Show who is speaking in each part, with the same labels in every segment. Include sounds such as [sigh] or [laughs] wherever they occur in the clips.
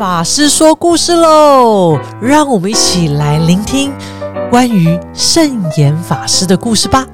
Speaker 1: 法师说故事喽！让我们一起来聆听关于圣严法师的故事吧。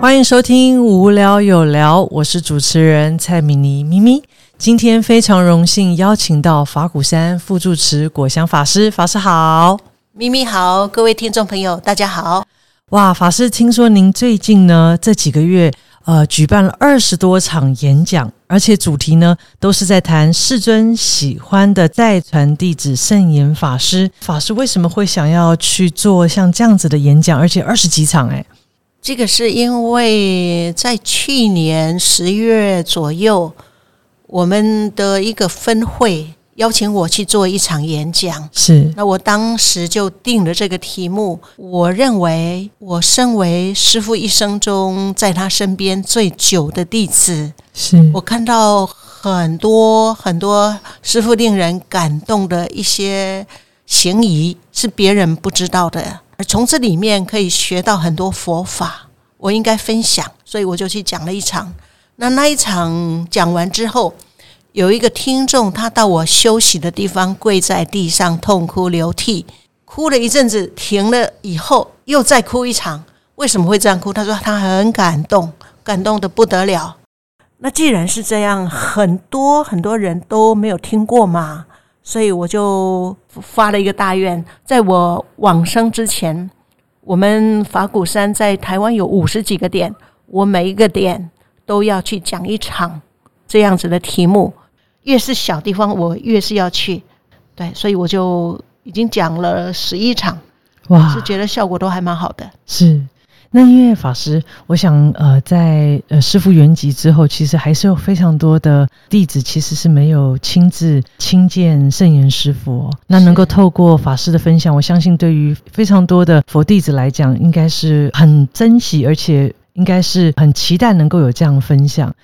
Speaker 1: 欢迎收听《无聊有聊》，我是主持人蔡米妮咪咪。今天非常荣幸邀请到法鼓山副住持果香法师，法师好，
Speaker 2: 咪咪好，各位听众朋友大家好。
Speaker 1: 哇，法师，听说您最近呢这几个月呃举办了二十多场演讲，而且主题呢都是在谈世尊喜欢的再传弟子圣严法师。法师为什么会想要去做像这样子的演讲，而且二十几场？诶，
Speaker 2: 这个是因为在去年十月左右，我们的一个分会。邀请我去做一场演讲，
Speaker 1: 是
Speaker 2: 那我当时就定了这个题目。我认为我身为师傅一生中在他身边最久的弟子，
Speaker 1: 是
Speaker 2: 我看到很多很多师傅令人感动的一些行仪是别人不知道的，而从这里面可以学到很多佛法，我应该分享，所以我就去讲了一场。那那一场讲完之后。有一个听众，他到我休息的地方，跪在地上痛哭流涕，哭了一阵子，停了以后，又再哭一场。为什么会这样哭？他说他很感动，感动的不得了。那既然是这样，很多很多人都没有听过嘛，所以我就发了一个大愿，在我往生之前，我们法鼓山在台湾有五十几个点，我每一个点都要去讲一场这样子的题目。越是小地方，我越是要去，对，所以我就已经讲了十一场，哇，是觉得效果都还蛮好的。
Speaker 1: 是，那因为法师，我想，呃，在呃师傅圆寂之后，其实还是有非常多的弟子其实是没有亲自亲见圣严师傅。那能够透过法师的分享，我相信对于非常多的佛弟子来讲，应该是很珍惜，而且应该是很期待能够有这样分享。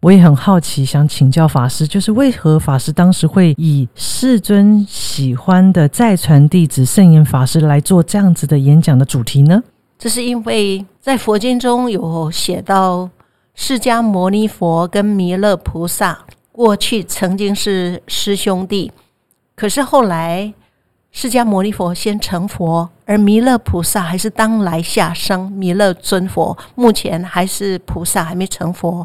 Speaker 1: 我也很好奇，想请教法师，就是为何法师当时会以世尊喜欢的再传弟子圣严法师来做这样子的演讲的主题呢？
Speaker 2: 这是因为在佛经中有写到，释迦牟尼佛跟弥勒菩萨过去曾经是师兄弟，可是后来释迦牟尼佛先成佛，而弥勒菩萨还是当来下生弥勒尊佛，目前还是菩萨，还没成佛。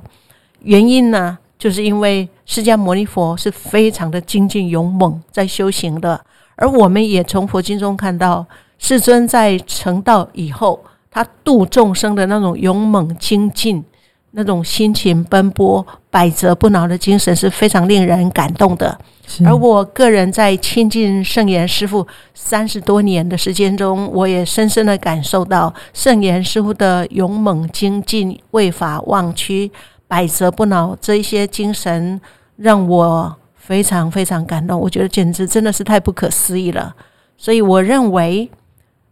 Speaker 2: 原因呢，就是因为释迦牟尼佛是非常的精进勇猛在修行的，而我们也从佛经中看到，世尊在成道以后，他度众生的那种勇猛精进，那种辛勤奔波、百折不挠的精神是非常令人感动的。而我个人在亲近圣严师傅三十多年的时间中，我也深深的感受到圣严师傅的勇猛精进、为法忘躯。百折不挠这一些精神让我非常非常感动，我觉得简直真的是太不可思议了。所以我认为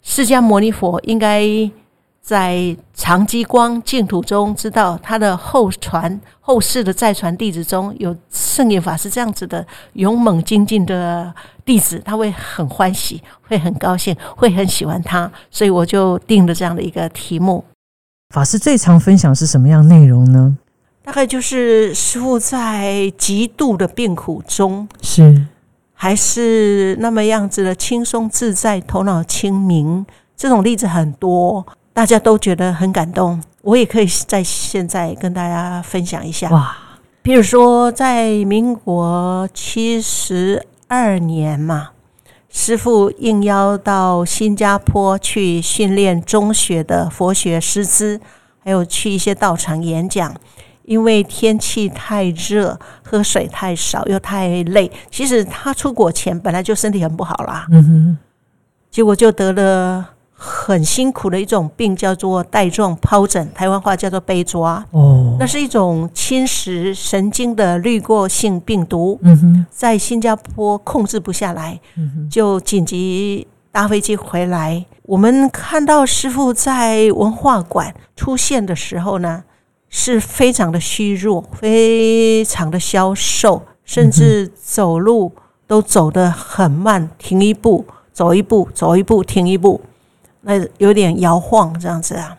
Speaker 2: 释迦牟尼佛应该在长吉光净土中知道他的后传后世的再传弟子中有圣严法师这样子的勇猛精进的弟子，他会很欢喜，会很高兴，会很喜欢他。所以我就定了这样的一个题目。
Speaker 1: 法师最常分享是什么样内容呢？
Speaker 2: 大概就是师傅在极度的病苦中，
Speaker 1: 是
Speaker 2: 还是那么样子的轻松自在、头脑清明，这种例子很多，大家都觉得很感动。我也可以在现在跟大家分享一下。哇，比如说在民国七十二年嘛，师傅应邀到新加坡去训练中学的佛学师资，还有去一些道场演讲。因为天气太热，喝水太少，又太累。其实他出国前本来就身体很不好啦，嗯哼，结果就得了很辛苦的一种病，叫做带状疱疹，台湾话叫做被抓。哦，那是一种侵蚀神经的滤过性病毒。嗯哼，在新加坡控制不下来，就紧急搭飞机回来。我们看到师傅在文化馆出现的时候呢。是非常的虚弱，非常的消瘦，甚至走路都走得很慢，停一步走一步，走一步停一步，那有点摇晃这样子啊。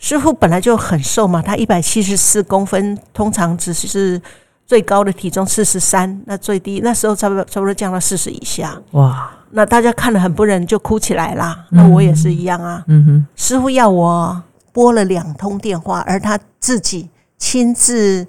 Speaker 2: 师傅本来就很瘦嘛，他一百七十四公分，通常只是最高的体重四十三，那最低那时候差不多差不多降到四十以下。
Speaker 1: 哇，
Speaker 2: 那大家看了很不忍，就哭起来啦。那我也是一样啊。
Speaker 1: 嗯哼，
Speaker 2: 师傅要我拨了两通电话，而他自己亲自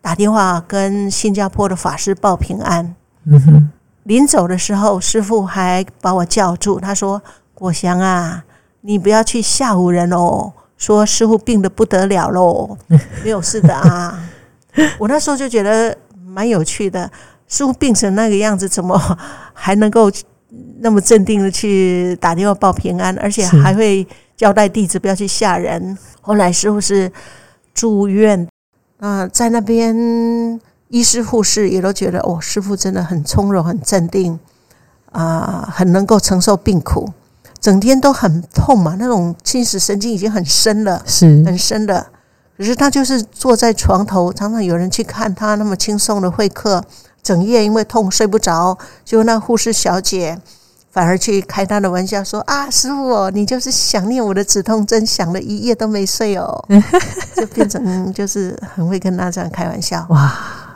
Speaker 2: 打电话跟新加坡的法师报平安。
Speaker 1: 嗯哼，
Speaker 2: 临走的时候，师傅还把我叫住，他说：“果祥啊，你不要去吓唬人哦，说师傅病得不得了喽，[laughs] 没有事的啊。”我那时候就觉得蛮有趣的，师傅病成那个样子，怎么还能够那么镇定的去打电话报平安，而且还会交代弟子不要去吓人。后来师傅是住院，啊、在那边医师护士也都觉得哦，师傅真的很从容、很镇定，啊、很能够承受病苦，整天都很痛嘛，那种侵蚀神经已经很深了。
Speaker 1: 是，
Speaker 2: 很深的。可是他就是坐在床头，常常有人去看他那么轻松的会客，整夜因为痛睡不着，就那护士小姐反而去开他的玩笑说：“啊，师傅哦，你就是想念我的止痛针，想了一夜都没睡哦。[laughs] ”就变成就是很会跟他这样开玩笑。
Speaker 1: 哇，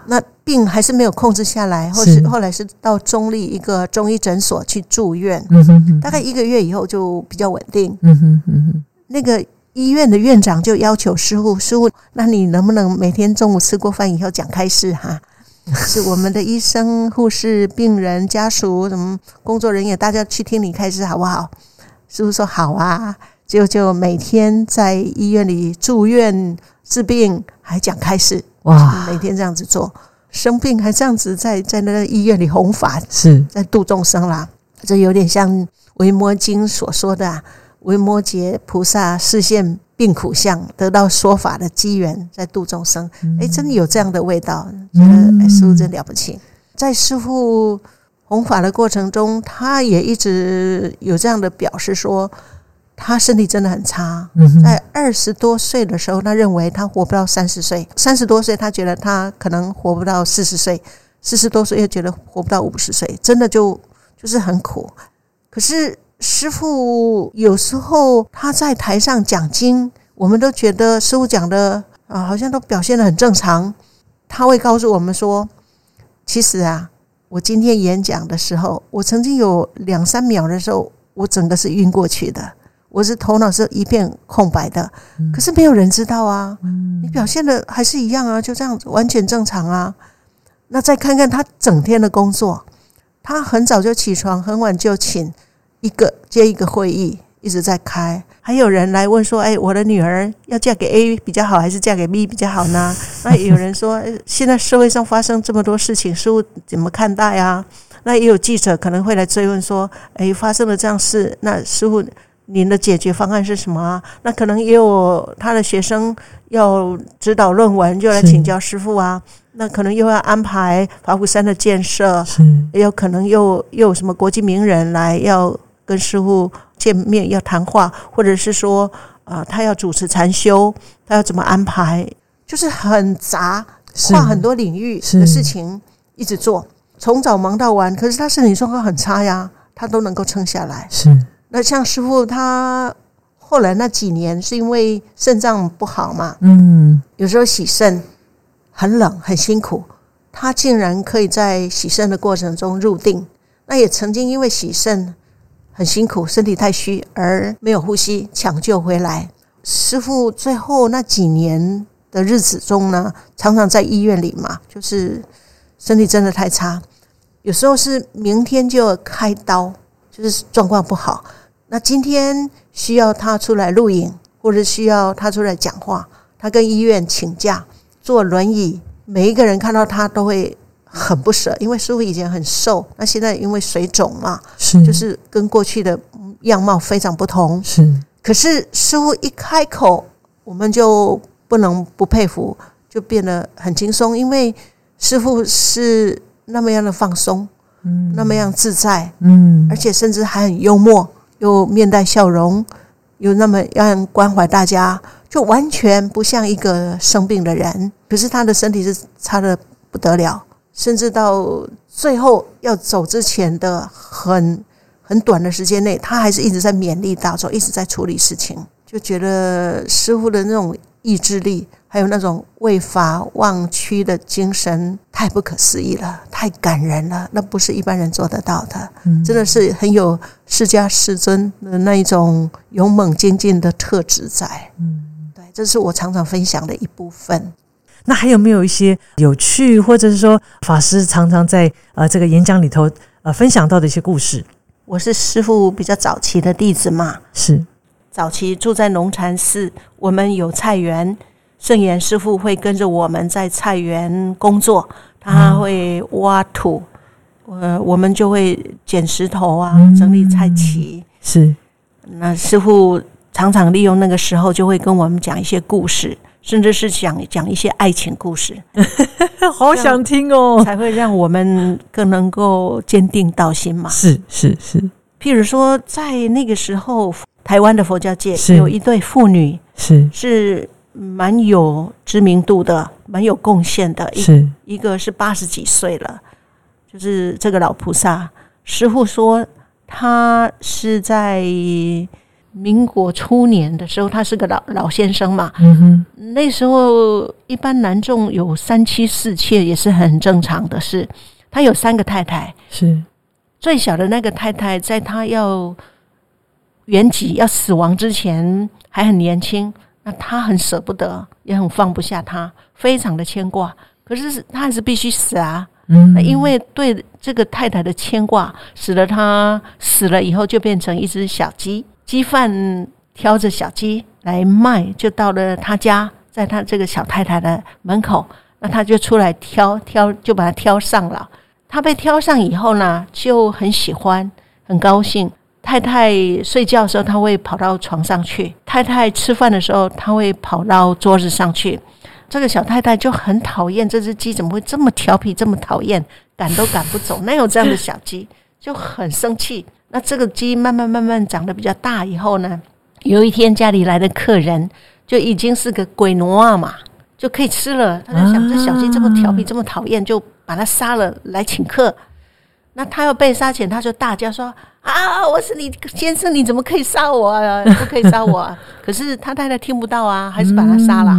Speaker 2: 那病还是没有控制下来，后
Speaker 1: 是
Speaker 2: 是后来是到中立一个中医诊所去住院，
Speaker 1: 嗯哼哼，
Speaker 2: 大概一个月以后就比较稳定。
Speaker 1: 嗯哼嗯哼，
Speaker 2: 那个医院的院长就要求师傅，师傅，那你能不能每天中午吃过饭以后讲开示哈？[laughs] 是我们的医生、护士、病人、家属、什么工作人员，大家去听你开示好不好？师傅说好啊，就就每天在医院里住院治病，还讲开始，
Speaker 1: 哇，
Speaker 2: 每天这样子做，生病还这样子在在那个医院里弘法，
Speaker 1: 是，
Speaker 2: 在度众生啦。这有点像《维摩经》所说的、啊，维摩诘菩萨视现病苦相，得到说法的机缘，在度众生。哎、真的有这样的味道，觉得哎，师傅真了不起。在师傅弘法的过程中，他也一直有这样的表示说，他身体真的很差。在二十多岁的时候，他认为他活不到三十岁；三十多岁，他觉得他可能活不到四十岁；四十多岁又觉得活不到五十岁，真的就就是很苦。可是师傅有时候他在台上讲经，我们都觉得师傅讲的啊，好像都表现的很正常。他会告诉我们说，其实啊，我今天演讲的时候，我曾经有两三秒的时候，我整个是晕过去的。我是头脑是一片空白的，可是没有人知道啊。你表现的还是一样啊，就这样子完全正常啊。那再看看他整天的工作，他很早就起床，很晚就请一个接一个会议，一直在开。还有人来问说：“哎，我的女儿要嫁给 A 比较好，还是嫁给 B 比较好呢？” [laughs] 那也有人说：“哎现在社会上发生这么多事情，师傅怎么看待啊？”那也有记者可能会来追问说：“哎，发生了这样事，那师傅您的解决方案是什么啊？”那可能也有他的学生要指导论文，就来请教师傅啊。那可能又要安排法鼓山的建设，有可能又又有什么国际名人来要跟师傅见面要谈话，或者是说啊、呃他要主持禅修，他要怎么安排，就是很杂，
Speaker 1: 是
Speaker 2: 跨很多领域的事情一直做，从早忙到晚。可是他身体状况很差呀，他都能够撑下来。
Speaker 1: 是，
Speaker 2: 那像师傅他后来那几年是因为肾脏不好嘛，
Speaker 1: 嗯，
Speaker 2: 有时候洗肾很冷很辛苦，他竟然可以在洗肾的过程中入定。那也曾经因为洗肾很辛苦，身体太虚而没有呼吸，抢救回来。师傅最后那几年的日子中呢，常常在医院里嘛，就是身体真的太差，有时候是明天就要开刀，就是状况不好。那今天需要他出来录影，或者需要他出来讲话，他跟医院请假，坐轮椅，每一个人看到他都会很不舍，因为师傅以前很瘦，那现在因为水肿嘛，
Speaker 1: 是，
Speaker 2: 就是跟过去的样貌非常不同。
Speaker 1: 是，
Speaker 2: 可是师傅一开口，我们就不能不佩服，就变得很轻松，因为师傅是那么样的放松，
Speaker 1: 嗯
Speaker 2: 那么样自在，
Speaker 1: 嗯
Speaker 2: 而且甚至还很幽默，又面带笑容，又那么样关怀大家，就完全不像一个生病的人。可是他的身体是差的不得了，甚至到最后要走之前的很很短的时间内，他还是一直在勉励大众，一直在处理事情，就觉得师傅的那种意志力，还还有那种为法忘躯的精神，太不可思议了，太感人了，那不是一般人做得到的，真的是很有释迦世尊的那一种勇猛精进的特质在。嗯，对，这是我常常分享的一部分。
Speaker 1: 那还有没有一些有趣，或者是说法师常常在呃这个演讲里头呃分享到的一些故事？
Speaker 2: 我是师傅比较早期的弟子嘛，
Speaker 1: 是
Speaker 2: 早期住在龙禅寺，我们有菜园，圣严师傅会跟着我们在菜园工作，他会挖土，呃，我们就会捡石头啊，整理菜畦。
Speaker 1: 是，
Speaker 2: 那师傅常常利用那个时候，就会跟我们讲一些故事。甚至是讲讲一些爱情故事，[laughs]
Speaker 1: 好想听哦，
Speaker 2: 才会让我们更能够坚定道心嘛。
Speaker 1: 是是是，
Speaker 2: 譬如说，在那个时候，台湾的佛教界有一对妇女，
Speaker 1: 是
Speaker 2: 是蛮有知名度的，蛮有贡献的。
Speaker 1: 是
Speaker 2: 一个是八十几岁了，就是这个老菩萨师傅说，他是在。民国初年的时候，他是个老老先生嘛。嗯哼，那时候一般男众有三妻四妾也是很正常的事。他有三个太太，
Speaker 1: 是
Speaker 2: 最小的那个太太，在他要圆寂要死亡之前还很年轻，那他很舍不得，也很放不下他，非常的牵挂。可是他还是必须死啊，嗯，因为对这个太太的牵挂，使得他死了以后就变成一只小鸡。鸡贩挑着小鸡来卖，就到了他家，在他这个小太太的门口，那他就出来挑挑，就把它挑上了。他被挑上以后呢，就很喜欢，很高兴。太太睡觉的时候，他会跑到床上去；太太吃饭的时候，他会跑到桌子上去。这个小太太就很讨厌这只鸡，怎么会这么调皮，这么讨厌，赶都赶不走？哪有这样的小鸡？就很生气。那这个鸡慢慢慢慢长得比较大以后呢，有一天家里来的客人就已经是个鬼奴啊嘛，就可以吃了。他在想，这小鸡这么调皮，这么讨厌，就把它杀了来请客。那他要被杀前，他就大叫说：“啊，我是你先生，你怎么可以杀我？啊？不可以杀我！”啊！” [laughs] 可是他太太听不到啊，还是把他杀了。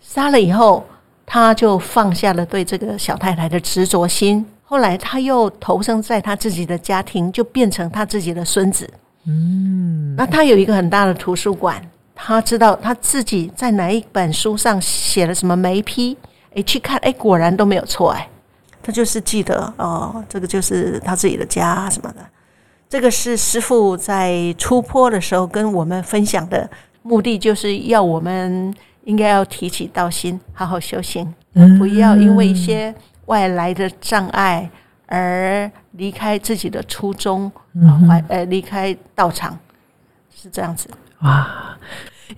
Speaker 2: 杀了以后，他就放下了对这个小太太的执着心。后来他又投生在他自己的家庭，就变成他自己的孙子。嗯，那他有一个很大的图书馆，他知道他自己在哪一本书上写了什么眉批，哎，去看，哎，果然都没有错，哎，他就是记得哦，这个就是他自己的家什么的。这个是师傅在出坡的时候跟我们分享的目的，就是要我们应该要提起道心，好好修行，不要因为一些。外来的障碍而离开自己的初衷啊，怀呃离开道场是这样子。
Speaker 1: 哇，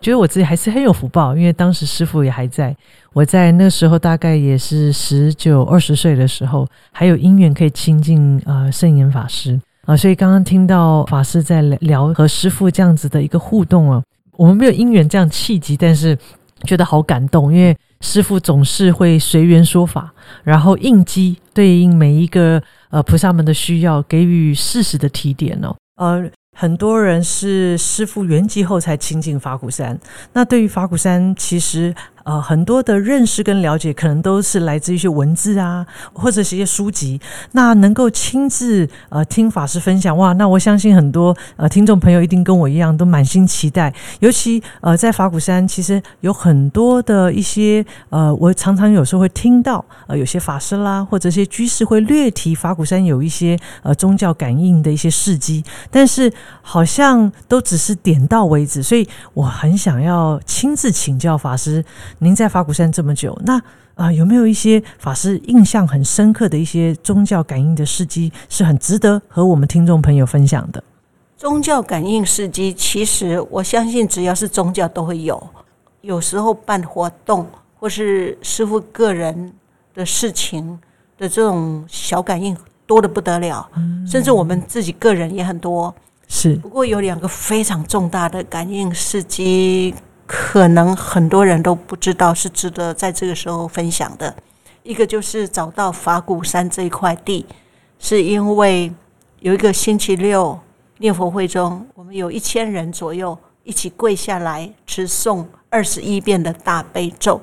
Speaker 1: 觉得我自己还是很有福报，因为当时师傅也还在，我在那时候大概也是十九二十岁的时候，还有因缘可以亲近呃圣严法师。啊，所以刚刚听到法师在聊和师傅这样子的一个互动啊，我们没有因缘这样契机，但是觉得好感动，因为。师傅总是会随缘说法，然后应机对应每一个呃菩萨们的需要，给予适时的提点哦。呃，很多人是师傅圆寂后才亲近法鼓山，那对于法鼓山，其实。呃，很多的认识跟了解，可能都是来自一些文字啊，或者是一些书籍。那能够亲自呃听法师分享，哇，那我相信很多呃听众朋友一定跟我一样，都满心期待。尤其呃在法鼓山，其实有很多的一些呃，我常常有时候会听到呃有些法师啦，或者一些居士会略提法鼓山有一些呃宗教感应的一些事迹，但是好像都只是点到为止。所以我很想要亲自请教法师。您在法鼓山这么久，那啊有没有一些法师印象很深刻的一些宗教感应的事迹，是很值得和我们听众朋友分享的？
Speaker 2: 宗教感应事迹，其实我相信只要是宗教都会有。有时候办活动或是师傅个人的事情的这种小感应多的不得了，甚至我们自己个人也很多。
Speaker 1: 是，
Speaker 2: 不过有两个非常重大的感应事迹。可能很多人都不知道是值得在这个时候分享的。一个就是找到法鼓山这一块地，是因为有一个星期六念佛会中，我们有一千人左右一起跪下来持诵二十一遍的大悲咒。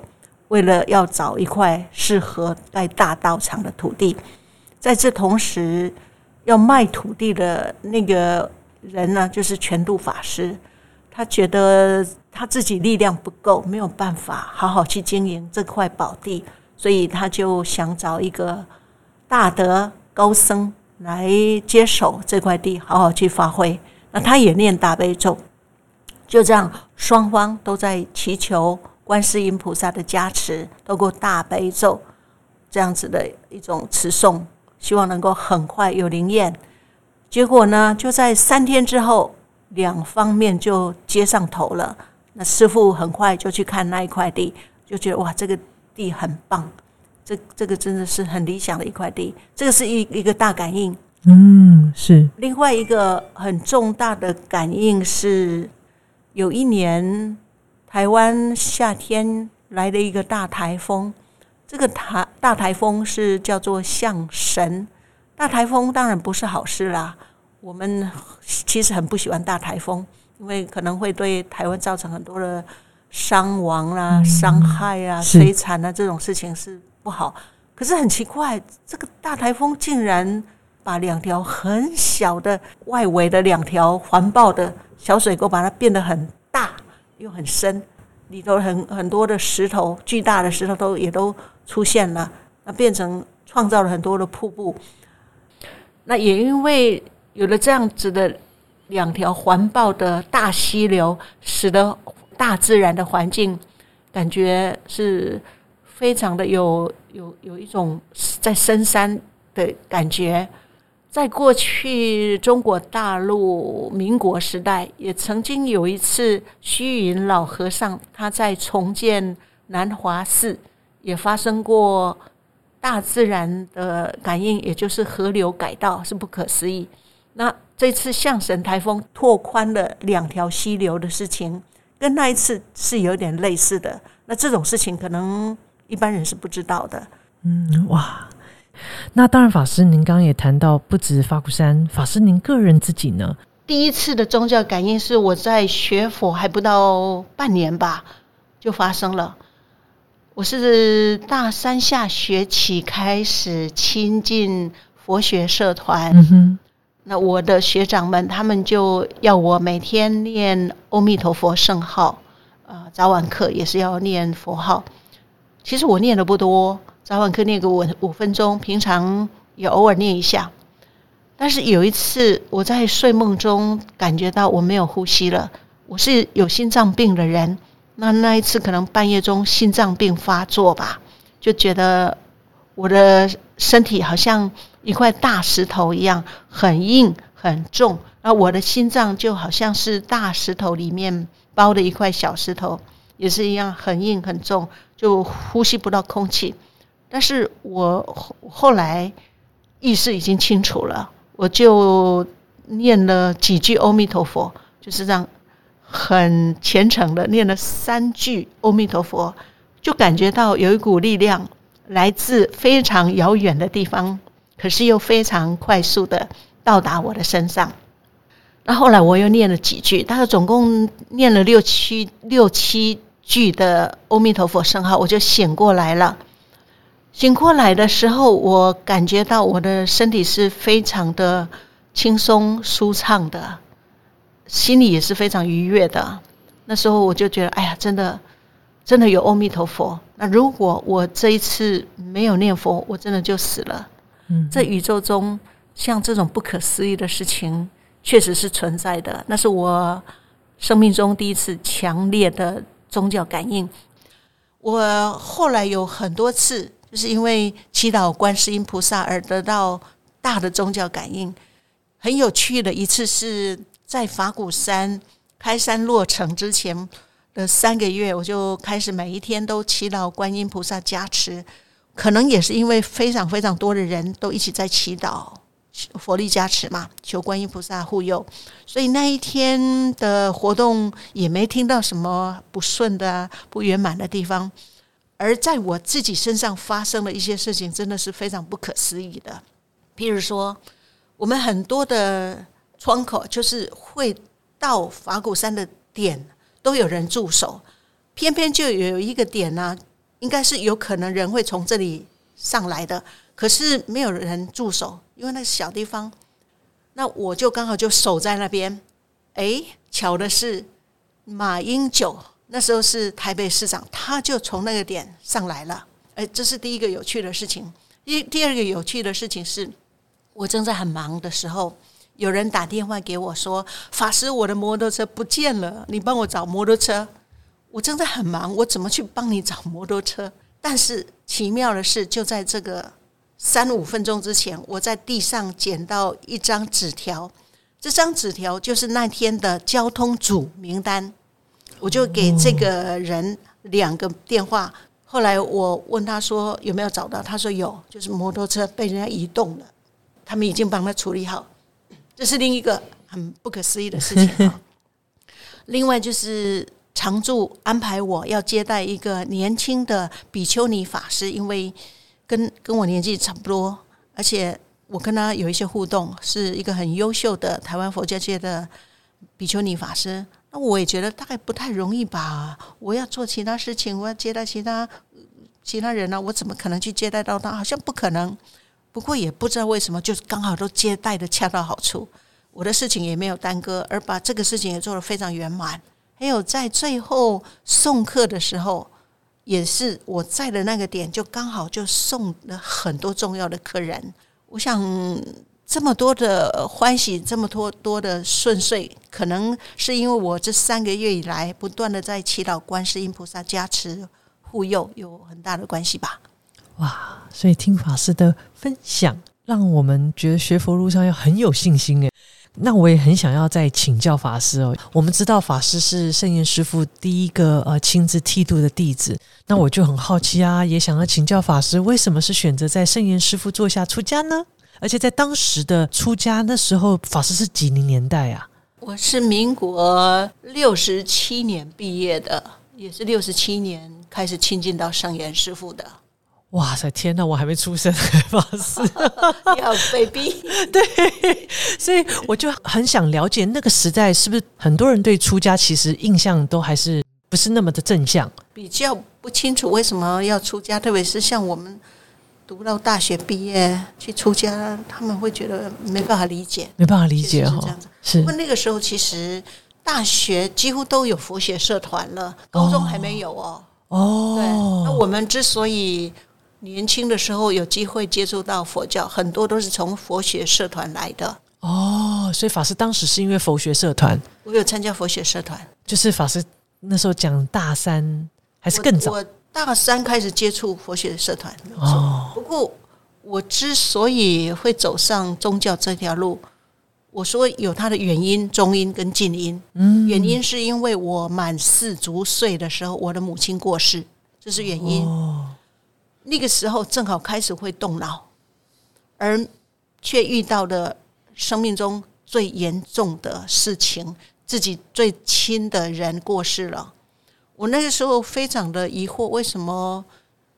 Speaker 2: 为了要找一块适合盖大道场的土地，在这同时要卖土地的那个人呢，就是全度法师。他觉得他自己力量不够，没有办法好好去经营这块宝地，所以他就想找一个大德高僧来接手这块地，好好去发挥。那他也念大悲咒，就这样，双方都在祈求。观世音菩萨的加持，透过大悲咒这样子的一种持诵，希望能够很快有灵验。结果呢，就在三天之后，两方面就接上头了。那师傅很快就去看那一块地，就觉得哇，这个地很棒，这这个真的是很理想的一块地。这个是一一个大感应，
Speaker 1: 嗯，是。
Speaker 2: 另外一个很重大的感应是，有一年。台湾夏天来了一个大台风，这个台大台风是叫做象神。大台风当然不是好事啦，我们其实很不喜欢大台风，因为可能会对台湾造成很多的伤亡啦、伤害啊、摧残啊，这种事情是不好。可是很奇怪，这个大台风竟然把两条很小的外围的两条环抱的小水沟，把它变得很大。又很深，里头很很多的石头，巨大的石头都也都出现了，那变成创造了很多的瀑布。那也因为有了这样子的两条环抱的大溪流，使得大自然的环境感觉是非常的有有有一种在深山的感觉。在过去中国大陆民国时代，也曾经有一次虚云老和尚他在重建南华寺，也发生过大自然的感应，也就是河流改道，是不可思议。那这次象神台风拓宽了两条溪流的事情，跟那一次是有点类似的。那这种事情可能一般人是不知道的。
Speaker 1: 嗯，哇。那当然，法师，您刚刚也谈到，不止法鼓山，法师您个人自己呢？
Speaker 2: 第一次的宗教感应是我在学佛还不到半年吧，就发生了。我是大三下学期开始亲近佛学社团，那我的学长们他们就要我每天念阿弥陀佛圣号，呃，早晚课也是要念佛号。其实我念的不多。早晚课念个五五分钟，平常也偶尔念一下。但是有一次，我在睡梦中感觉到我没有呼吸了。我是有心脏病的人，那那一次可能半夜中心脏病发作吧，就觉得我的身体好像一块大石头一样，很硬很重。那我的心脏就好像是大石头里面包的一块小石头，也是一样很硬很重，就呼吸不到空气。但是我后后来意识已经清楚了，我就念了几句阿弥陀佛，就是这样很虔诚的念了三句阿弥陀佛，就感觉到有一股力量来自非常遥远的地方，可是又非常快速的到达我的身上。那后来我又念了几句，大概总共念了六七六七句的阿弥陀佛圣号，我就醒过来了。醒过来的时候，我感觉到我的身体是非常的轻松舒畅的，心里也是非常愉悦的。那时候我就觉得，哎呀，真的，真的有阿弥陀佛。那如果我这一次没有念佛，我真的就死了。在宇宙中，像这种不可思议的事情，确实是存在的。那是我生命中第一次强烈的宗教感应。我后来有很多次。就是因为祈祷观世音菩萨而得到大的宗教感应。很有趣的一次是在法鼓山开山落成之前的三个月，我就开始每一天都祈祷观音菩萨加持。可能也是因为非常非常多的人都一起在祈祷佛力加持嘛，求观音菩萨护佑，所以那一天的活动也没听到什么不顺的、不圆满的地方。而在我自己身上发生的一些事情，真的是非常不可思议的。譬如说，我们很多的窗口，就是会到法鼓山的点，都有人驻守。偏偏就有一个点呢，应该是有可能人会从这里上来的，可是没有人驻守，因为那是小地方。那我就刚好就守在那边。哎，巧的是，马英九那时候是台北市长，他就从那个点上来了。哎，这是第一个有趣的事情。第第二个有趣的事情是，我正在很忙的时候，有人打电话给我说：“法师，我的摩托车不见了，你帮我找摩托车。”我正在很忙，我怎么去帮你找摩托车？但是奇妙的是，就在这个三五分钟之前，我在地上捡到一张纸条。这张纸条就是那天的交通组名单，我就给这个人两个电话。后来我问他说有没有找到，他说有，就是摩托车被人家移动了，他们已经帮他处理好。这是另一个很不可思议的事情。另外就是常驻安排我要接待一个年轻的比丘尼法师，因为跟跟我年纪差不多，而且。我跟他有一些互动，是一个很优秀的台湾佛教界的比丘尼法师。那我也觉得大概不太容易吧。我要做其他事情，我要接待其他其他人呢，我怎么可能去接待到他？好像不可能。不过也不知道为什么，就是刚好都接待的恰到好处，我的事情也没有耽搁，而把这个事情也做得非常圆满。还有在最后送客的时候，也是我在的那个点，就刚好就送了很多重要的客人。我想这么多的欢喜，这么多多的顺遂，可能是因为我这三个月以来不断的在祈祷观世音菩萨加持护佑，有很大的关系吧。
Speaker 1: 哇！所以听法师的分享，让我们觉得学佛路上要很有信心诶。那我也很想要再请教法师哦。我们知道法师是圣严师父第一个呃亲自剃度的弟子，那我就很好奇啊，也想要请教法师，为什么是选择在圣严师父座下出家呢？而且在当时的出家那时候，法师是几零年代啊？
Speaker 2: 我是民国六十七年毕业的，也是六十七年开始亲近到圣严师父的。
Speaker 1: 哇塞！天哪，我还没出生，[laughs] 法师，
Speaker 2: 你好，baby。[laughs]
Speaker 1: 对，所以我就很想了解那个时代是不是很多人对出家其实印象都还是不是那么的正向，
Speaker 2: 比较不清楚为什么要出家，特别是像我们读到大学毕业去出家，他们会觉得没办法理解，
Speaker 1: 没办法理解哈。
Speaker 2: 是，不过那个时候其实大学几乎都有佛学社团了，高中还没有哦。哦，对，那我们之所以。年轻的时候有机会接触到佛教，很多都是从佛学社团来的。
Speaker 1: 哦，所以法师当时是因为佛学社团，
Speaker 2: 我有参加佛学社团。
Speaker 1: 就是法师那时候讲大三还是更早，
Speaker 2: 我大三开始接触佛学社团。哦，不过我之所以会走上宗教这条路，我说有它的原因，中因跟近因。嗯，原因是因为我满四足岁的时候，我的母亲过世，这是原因。哦。那个时候正好开始会动脑，而却遇到了生命中最严重的事情，自己最亲的人过世了。我那个时候非常的疑惑，为什么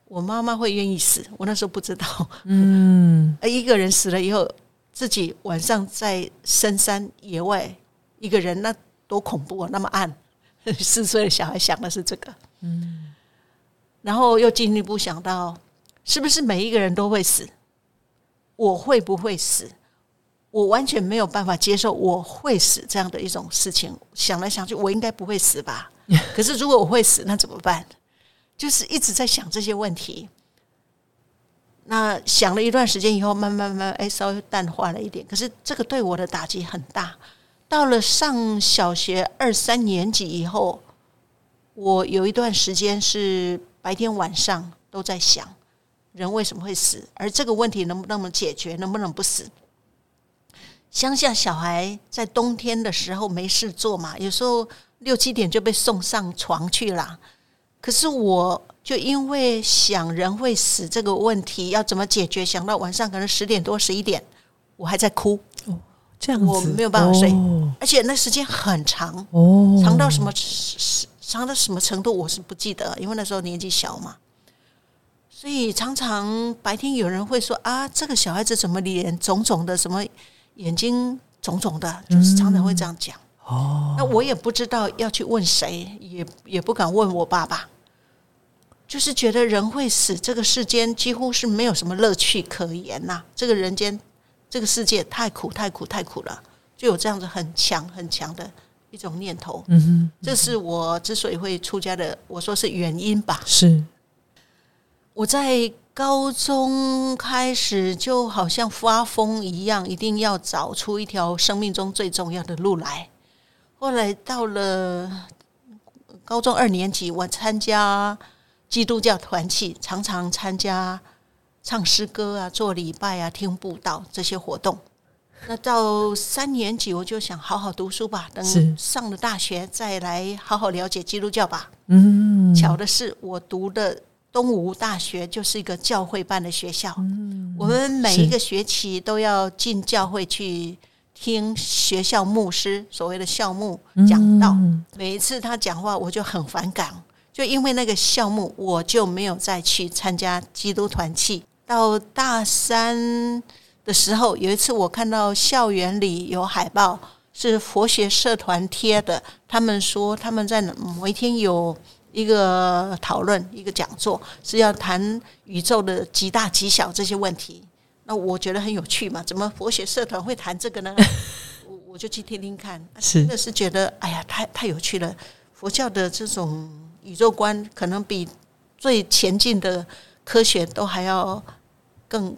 Speaker 2: 我妈妈会愿意死？我那时候不知道。嗯，而 [laughs] 一个人死了以后，自己晚上在深山野外一个人，那多恐怖啊！那么暗，[laughs] 四岁的小孩想的是这个。嗯。然后又进一步想到，是不是每一个人都会死？我会不会死？我完全没有办法接受我会死这样的一种事情。想来想去，我应该不会死吧？[laughs] 可是如果我会死，那怎么办？就是一直在想这些问题。那想了一段时间以后，慢慢慢，哎，稍微淡化了一点。可是这个对我的打击很大。到了上小学二三年级以后，我有一段时间是。白天晚上都在想人为什么会死，而这个问题能不能解决，能不能不死？乡下小孩在冬天的时候没事做嘛，有时候六七点就被送上床去了。可是我就因为想人会死这个问题要怎么解决，想到晚上可能十点多十一点，我还在哭。
Speaker 1: 哦，这样子
Speaker 2: 我没有办法睡，而且那时间很长，哦，长到什么？长到什么程度我是不记得，因为那时候年纪小嘛，所以常常白天有人会说啊，这个小孩子怎么脸肿肿的，什么眼睛肿肿的，就是常常会这样讲。哦，那我也不知道要去问谁，也也不敢问我爸爸。就是觉得人会死，这个世间几乎是没有什么乐趣可言呐。这个人间，这个世界太苦，太苦，太苦了，就有这样子很强很强的一种念头。
Speaker 1: 嗯哼，
Speaker 2: 这是我之所以会出家的，我说是原因吧。
Speaker 1: 是
Speaker 2: 我在高中开始就好像发疯一样，一定要找出一条生命中最重要的路来。后来到了高中二年级，我参加。基督教团契常常参加唱诗歌啊、做礼拜啊、听布道这些活动。那到三年级，我就想好好读书吧，等上了大学再来好好了解基督教吧。嗯，巧的是，我读的东吴大学就是一个教会办的学校。嗯，我们每一个学期都要进教会去听学校牧师所谓的校牧讲道。每一次他讲话，我就很反感。就因为那个校牧，我就没有再去参加基督团契。到大三的时候，有一次我看到校园里有海报，是佛学社团贴的。他们说他们在某一天有一个讨论，一个讲座，是要谈宇宙的极大极小这些问题。那我觉得很有趣嘛，怎么佛学社团会谈这个呢？[laughs] 我我就去听听看，真的是觉得哎呀，太太有趣了。佛教的这种。宇宙观可能比最前进的科学都还要更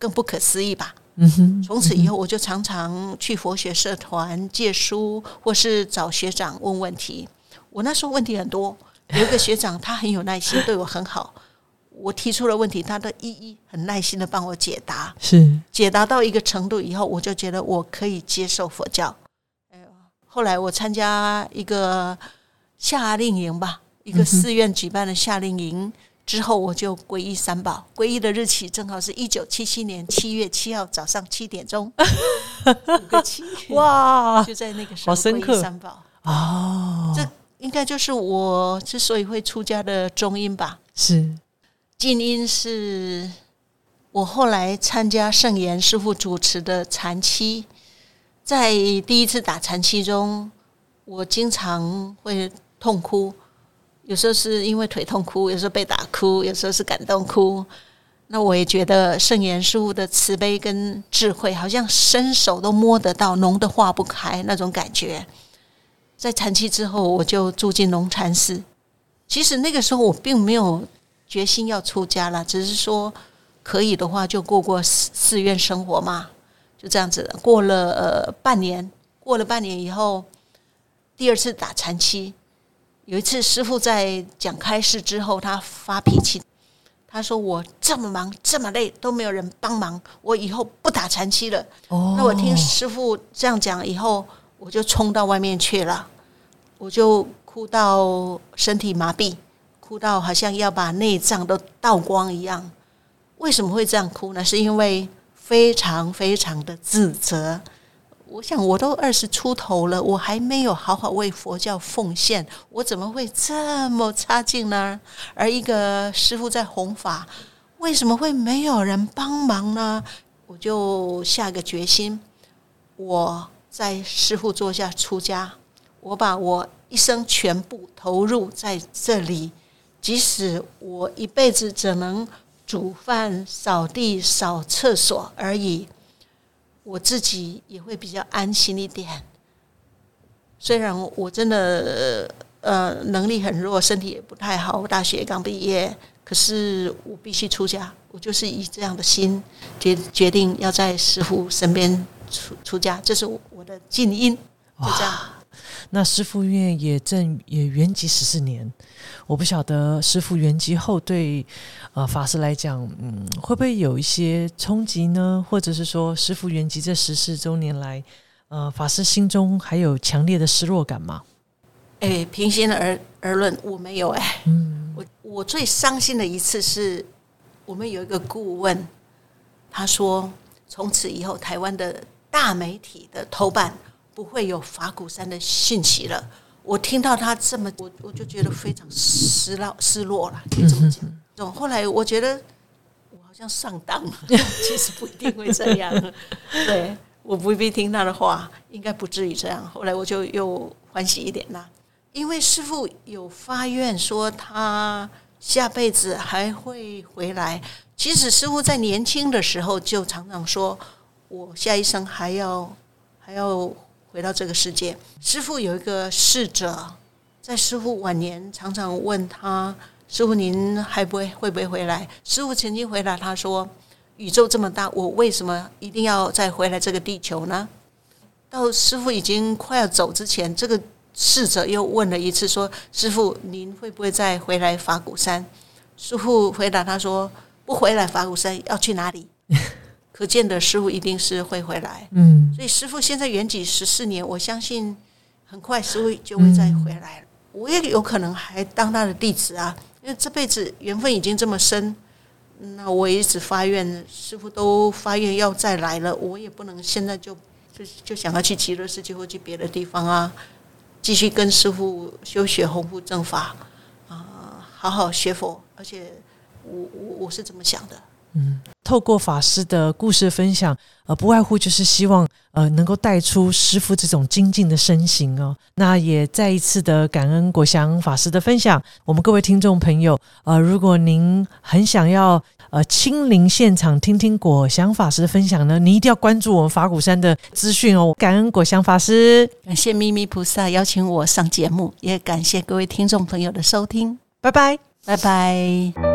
Speaker 2: 更不可思议吧。嗯哼。从此以后，我就常常去佛学社团借书，或是找学长问问题。我那时候问题很多，有一个学长他很有耐心，对我很好。我提出了问题，他都一一很耐心的帮我解答。
Speaker 1: 是
Speaker 2: 解答到一个程度以后，我就觉得我可以接受佛教。哎呦，后来我参加一个夏令营吧。一个寺院举办的夏令营之后，我就皈依三宝。皈依的日期正好是一九七七年七月七号早上七点钟，五个七哇！就在那个时候皈依三宝哦。这应该就是我之所以会出家的中因吧？
Speaker 1: 是
Speaker 2: 静因是我后来参加圣严师傅主持的禅期，在第一次打禅期中，我经常会痛哭。有时候是因为腿痛哭，有时候被打哭，有时候是感动哭。那我也觉得圣严师傅的慈悲跟智慧，好像伸手都摸得到，浓的化不开那种感觉。在禅期之后，我就住进龙禅寺。其实那个时候我并没有决心要出家了，只是说可以的话就过过寺院生活嘛，就这样子。过了半年，过了半年以后，第二次打禅期。有一次，师傅在讲开示之后，他发脾气，他说：“我这么忙，这么累，都没有人帮忙，我以后不打禅期了。”哦，那我听师傅这样讲以后，我就冲到外面去了，我就哭到身体麻痹，哭到好像要把内脏都倒光一样。为什么会这样哭呢？是因为非常非常的自责。我想，我都二十出头了，我还没有好好为佛教奉献，我怎么会这么差劲呢？而一个师傅在弘法，为什么会没有人帮忙呢？我就下个决心，我在师傅座下出家，我把我一生全部投入在这里，即使我一辈子只能煮饭、扫地、扫厕所而已。我自己也会比较安心一点。虽然我真的呃能力很弱，身体也不太好，我大学刚毕业，可是我必须出家。我就是以这样的心决决定要在师傅身边出出家，这是我的静音。就这样。
Speaker 1: 那师傅院也正也圆寂十四年，我不晓得师傅圆寂后对呃法师来讲，嗯，会不会有一些冲击呢？或者是说师傅圆寂这十四周年来，呃，法师心中还有强烈的失落感吗？
Speaker 2: 哎，平心而而论，我没有哎。嗯，我我最伤心的一次是我们有一个顾问，他说从此以后台湾的大媒体的头版。不会有法鼓山的讯息了。我听到他这么，我我就觉得非常失落，失落了。可以这么讲。总后来我觉得我好像上当了，[laughs] 其实不一定会这样。对，我不必听他的话，应该不至于这样。后来我就又欢喜一点啦，因为师傅有发愿说他下辈子还会回来。其实师傅在年轻的时候就常常说，我下一生还要还要回到这个世界。师傅有一个侍者，在师傅晚年常常问他：“师傅，您还不会会不会回来？”师傅曾经回答他说：“宇宙这么大，我为什么一定要再回来这个地球呢？”到师傅已经快要走之前，这个侍者又问了一次说：“师傅，您会不会再回来法鼓山？”师傅回答他说。不回来，法鼓山要去哪里？可见的师傅一定是会回来。嗯，所以师傅现在圆寂十四年，我相信很快师傅就会再回来了。我也有可能还当他的弟子啊，因为这辈子缘分已经这么深。那我一直发愿，师傅都发愿要再来了，我也不能现在就就就想要去极乐世界或去别的地方啊，继续跟师傅修学弘护正法啊，好好学佛，而且。我我我是这么想的，
Speaker 1: 嗯，透过法师的故事分享，呃，不外乎就是希望呃能够带出师傅这种精进的身形哦。那也再一次的感恩国祥法师的分享。我们各位听众朋友，呃，如果您很想要呃亲临现场听听果祥法师的分享呢，你一定要关注我们法鼓山的资讯哦。感恩果祥法师，
Speaker 2: 感谢咪咪菩萨邀请我上节目，也感谢各位听众朋友的收听，
Speaker 1: 拜拜，
Speaker 2: 拜拜。